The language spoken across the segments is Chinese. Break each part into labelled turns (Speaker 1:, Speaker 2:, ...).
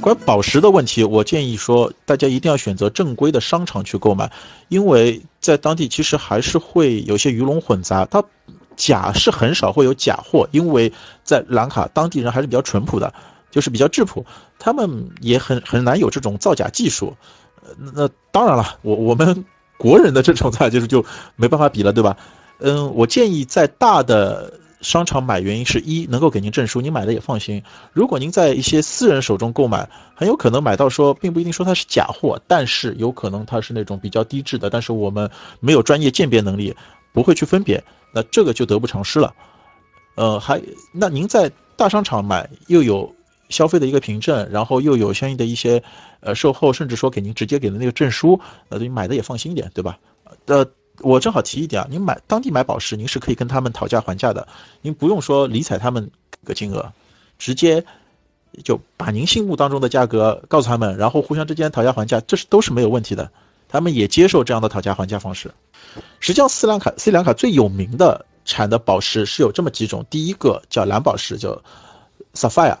Speaker 1: 关于宝石的问题，我建议说，大家一定要选择正规的商场去购买，因为在当地其实还是会有些鱼龙混杂，它假是很少会有假货，因为在兰卡当地人还是比较淳朴的，就是比较质朴，他们也很很难有这种造假技术。那当然了，我我们国人的这种造假技术就没办法比了，对吧？嗯，我建议在大的。商场买原因是一能够给您证书，您买的也放心。如果您在一些私人手中购买，很有可能买到说，并不一定说它是假货，但是有可能它是那种比较低质的，但是我们没有专业鉴别能力，不会去分别，那这个就得不偿失了。呃，还那您在大商场买又有消费的一个凭证，然后又有相应的一些呃售后，甚至说给您直接给的那个证书，呃，你买的也放心一点，对吧？呃。我正好提一点啊，您买当地买宝石，您是可以跟他们讨价还价的，您不用说理睬他们个金额，直接就把您心目当中的价格告诉他们，然后互相之间讨价还价，这是都是没有问题的，他们也接受这样的讨价还价方式。实际上，斯兰卡斯里兰卡最有名的产的宝石是有这么几种，第一个叫蓝宝石，叫 sapphire，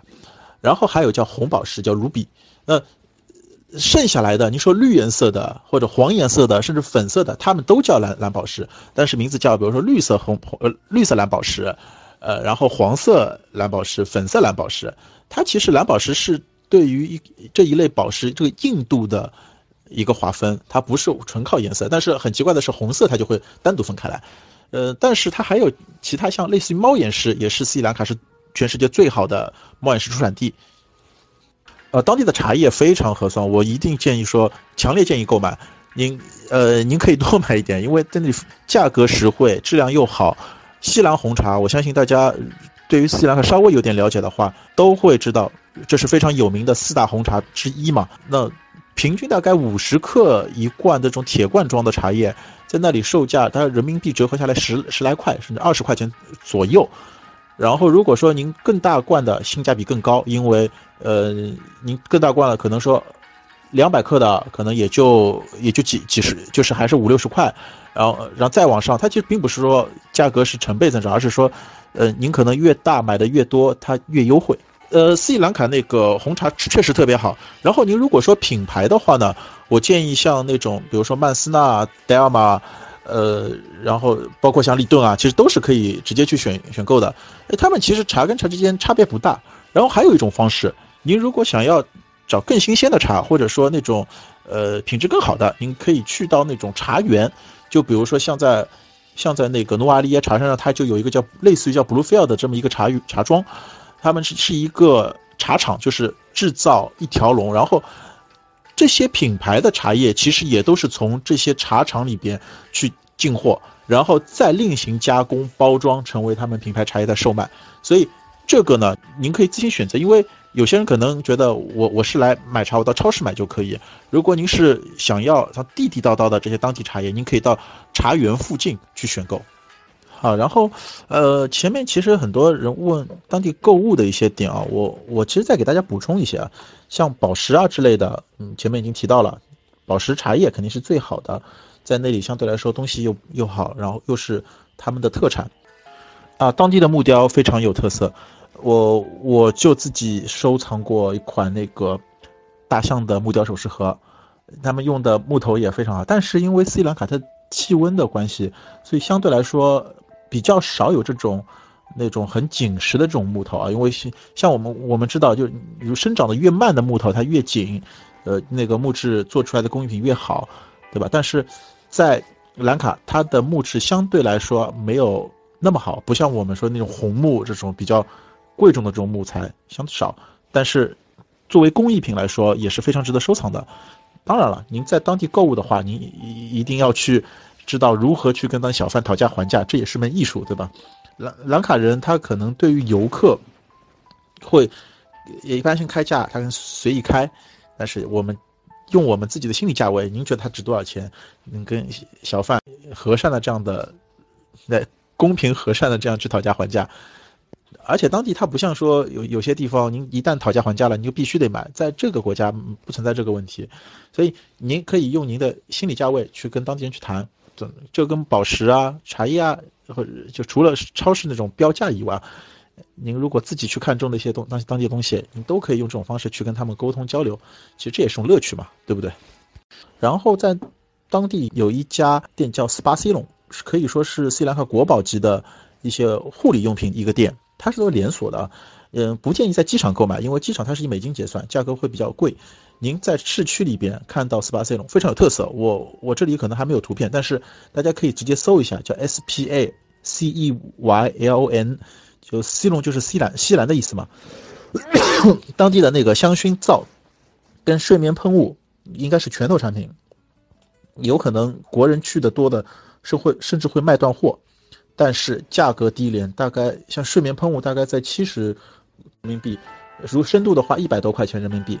Speaker 1: 然后还有叫红宝石，叫 ruby。那剩下来的，你说绿颜色的或者黄颜色的，甚至粉色的，它们都叫蓝蓝宝石，但是名字叫，比如说绿色红呃绿色蓝宝石，呃，然后黄色蓝宝石、粉色蓝宝石，它其实蓝宝石是对于一这一类宝石这个硬度的一个划分，它不是纯靠颜色。但是很奇怪的是，红色它就会单独分开来，呃，但是它还有其他像类似于猫眼石，也是斯里兰卡是全世界最好的猫眼石出产地。呃，当地的茶叶非常合算，我一定建议说，强烈建议购买。您呃，您可以多买一点，因为那里价格实惠，质量又好。西兰红茶，我相信大家对于西兰卡稍微有点了解的话，都会知道这是非常有名的四大红茶之一嘛。那平均大概五十克一罐这种铁罐装的茶叶，在那里售价，它人民币折合下来十十来块，甚至二十块钱左右。然后，如果说您更大罐的，性价比更高，因为呃，您更大罐了，可能说两百克的，可能也就也就几几十，就是还是五六十块。然后，然后再往上，它其实并不是说价格是成倍增长，而是说，呃，您可能越大买的越多，它越优惠。呃，斯里兰卡那个红茶确实特别好。然后您如果说品牌的话呢，我建议像那种，比如说曼斯纳、戴尔玛。呃，然后包括像立顿啊，其实都是可以直接去选选购的。哎，他们其实茶跟茶之间差别不大。然后还有一种方式，您如果想要找更新鲜的茶，或者说那种呃品质更好的，您可以去到那种茶园。就比如说像在像在那个努瓦利耶茶山上，它就有一个叫类似于叫 Bluefield 的这么一个茶茶庄，他们是是一个茶厂，就是制造一条龙，然后。这些品牌的茶叶其实也都是从这些茶厂里边去进货，然后再另行加工包装，成为他们品牌茶叶的售卖。所以这个呢，您可以自行选择。因为有些人可能觉得我我是来买茶，我到超市买就可以。如果您是想要像地地道道的这些当地茶叶，您可以到茶园附近去选购。好，然后，呃，前面其实很多人问当地购物的一些点啊，我我其实再给大家补充一些啊，像宝石啊之类的，嗯，前面已经提到了，宝石茶叶肯定是最好的，在那里相对来说东西又又好，然后又是他们的特产，啊，当地的木雕非常有特色，我我就自己收藏过一款那个大象的木雕首饰盒，他们用的木头也非常好，但是因为斯里兰卡它气温的关系，所以相对来说。比较少有这种那种很紧实的这种木头啊，因为像我们我们知道，就如生长的越慢的木头，它越紧，呃，那个木质做出来的工艺品越好，对吧？但是在兰卡，它的木质相对来说没有那么好，不像我们说那种红木这种比较贵重的这种木材相对少，但是作为工艺品来说也是非常值得收藏的。当然了，您在当地购物的话，您一一定要去。知道如何去跟当小贩讨价还价，这也是门艺术，对吧？兰兰卡人他可能对于游客会也一般性开价，他跟随意开，但是我们用我们自己的心理价位，您觉得它值多少钱？能跟小贩和善的这样的，那公平和善的这样去讨价还价。而且当地它不像说有有些地方，您一旦讨价还价了，您就必须得买。在这个国家不存在这个问题，所以您可以用您的心理价位去跟当地人去谈。就跟宝石啊、茶叶啊，或者就除了超市那种标价以外，您如果自己去看中的一些东当当地东西，你都可以用这种方式去跟他们沟通交流，其实这也是种乐趣嘛，对不对？然后在当地有一家店叫 Spa C 龙，可以说是斯里兰卡国宝级的一些护理用品一个店，它是做连锁的，嗯，不建议在机场购买，因为机场它是以美金结算，价格会比较贵。您在市区里边看到 Spa C 龙非常有特色，我我这里可能还没有图片，但是大家可以直接搜一下，叫 S P A C E Y L O N。就西龙就是西兰西兰的意思嘛，当地的那个香薰皂跟睡眠喷雾应该是拳头产品，有可能国人去的多的是会甚至会卖断货，但是价格低廉，大概像睡眠喷雾大概在七十人民币，如深度的话一百多块钱人民币，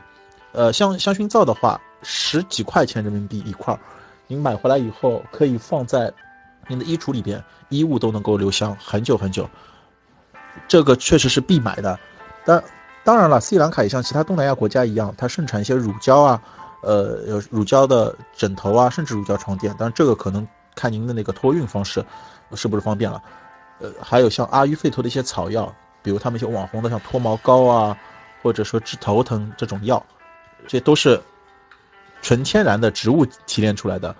Speaker 1: 呃香香薰皂的话十几块钱人民币一块儿，您买回来以后可以放在您的衣橱里边，衣物都能够留香很久很久。这个确实是必买的，当当然了，斯里兰卡也像其他东南亚国家一样，它盛产一些乳胶啊，呃，有乳胶的枕头啊，甚至乳胶床垫。当然，这个可能看您的那个托运方式是不是方便了。呃，还有像阿育吠陀的一些草药，比如他们一些网红的像脱毛膏啊，或者说治头疼这种药，这都是纯天然的植物提炼出来的。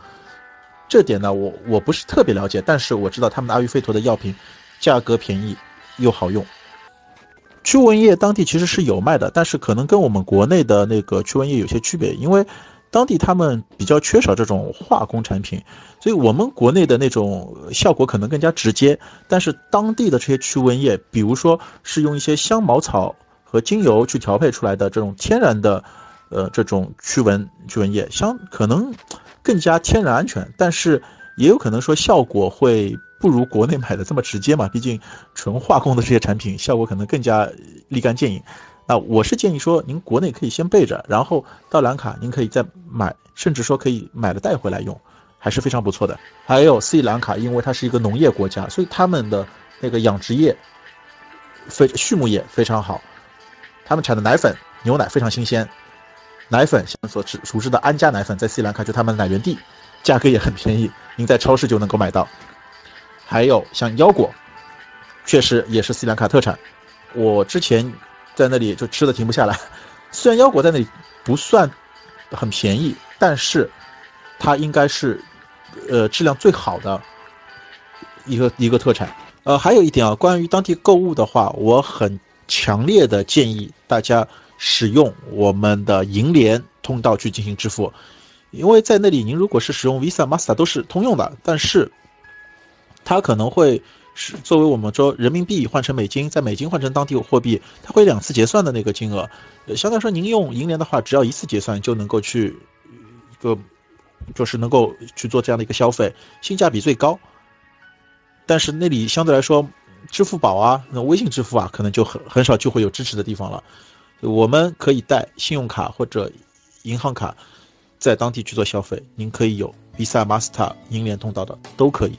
Speaker 1: 这点呢，我我不是特别了解，但是我知道他们的阿育吠陀的药品价格便宜。又好用，驱蚊液当地其实是有卖的，但是可能跟我们国内的那个驱蚊液有些区别，因为当地他们比较缺少这种化工产品，所以我们国内的那种效果可能更加直接。但是当地的这些驱蚊液，比如说是用一些香茅草和精油去调配出来的这种天然的，呃，这种驱蚊驱蚊液，相可能更加天然安全，但是也有可能说效果会。不如国内买的这么直接嘛？毕竟纯化工的这些产品效果可能更加立竿见影。那我是建议说，您国内可以先备着，然后到兰卡您可以再买，甚至说可以买了带回来用，还是非常不错的。还有斯里兰卡，因为它是一个农业国家，所以他们的那个养殖业、非畜牧业非常好，他们产的奶粉、牛奶非常新鲜。奶粉像所知熟知的安佳奶粉，在斯里兰卡就他们的奶源地，价格也很便宜，您在超市就能够买到。还有像腰果，确实也是斯里兰卡特产。我之前在那里就吃的停不下来。虽然腰果在那里不算很便宜，但是它应该是呃质量最好的一个一个特产。呃，还有一点啊，关于当地购物的话，我很强烈的建议大家使用我们的银联通道去进行支付，因为在那里您如果是使用 Visa、Master 都是通用的，但是。它可能会是作为我们说人民币换成美金，在美金换成当地货币，它会两次结算的那个金额。呃，相对来说，您用银联的话，只要一次结算就能够去一个，就是能够去做这样的一个消费，性价比最高。但是那里相对来说，支付宝啊、那微信支付啊，可能就很很少就会有支持的地方了。我们可以带信用卡或者银行卡在当地去做消费，您可以有 Visa、Master、银联通道的都可以。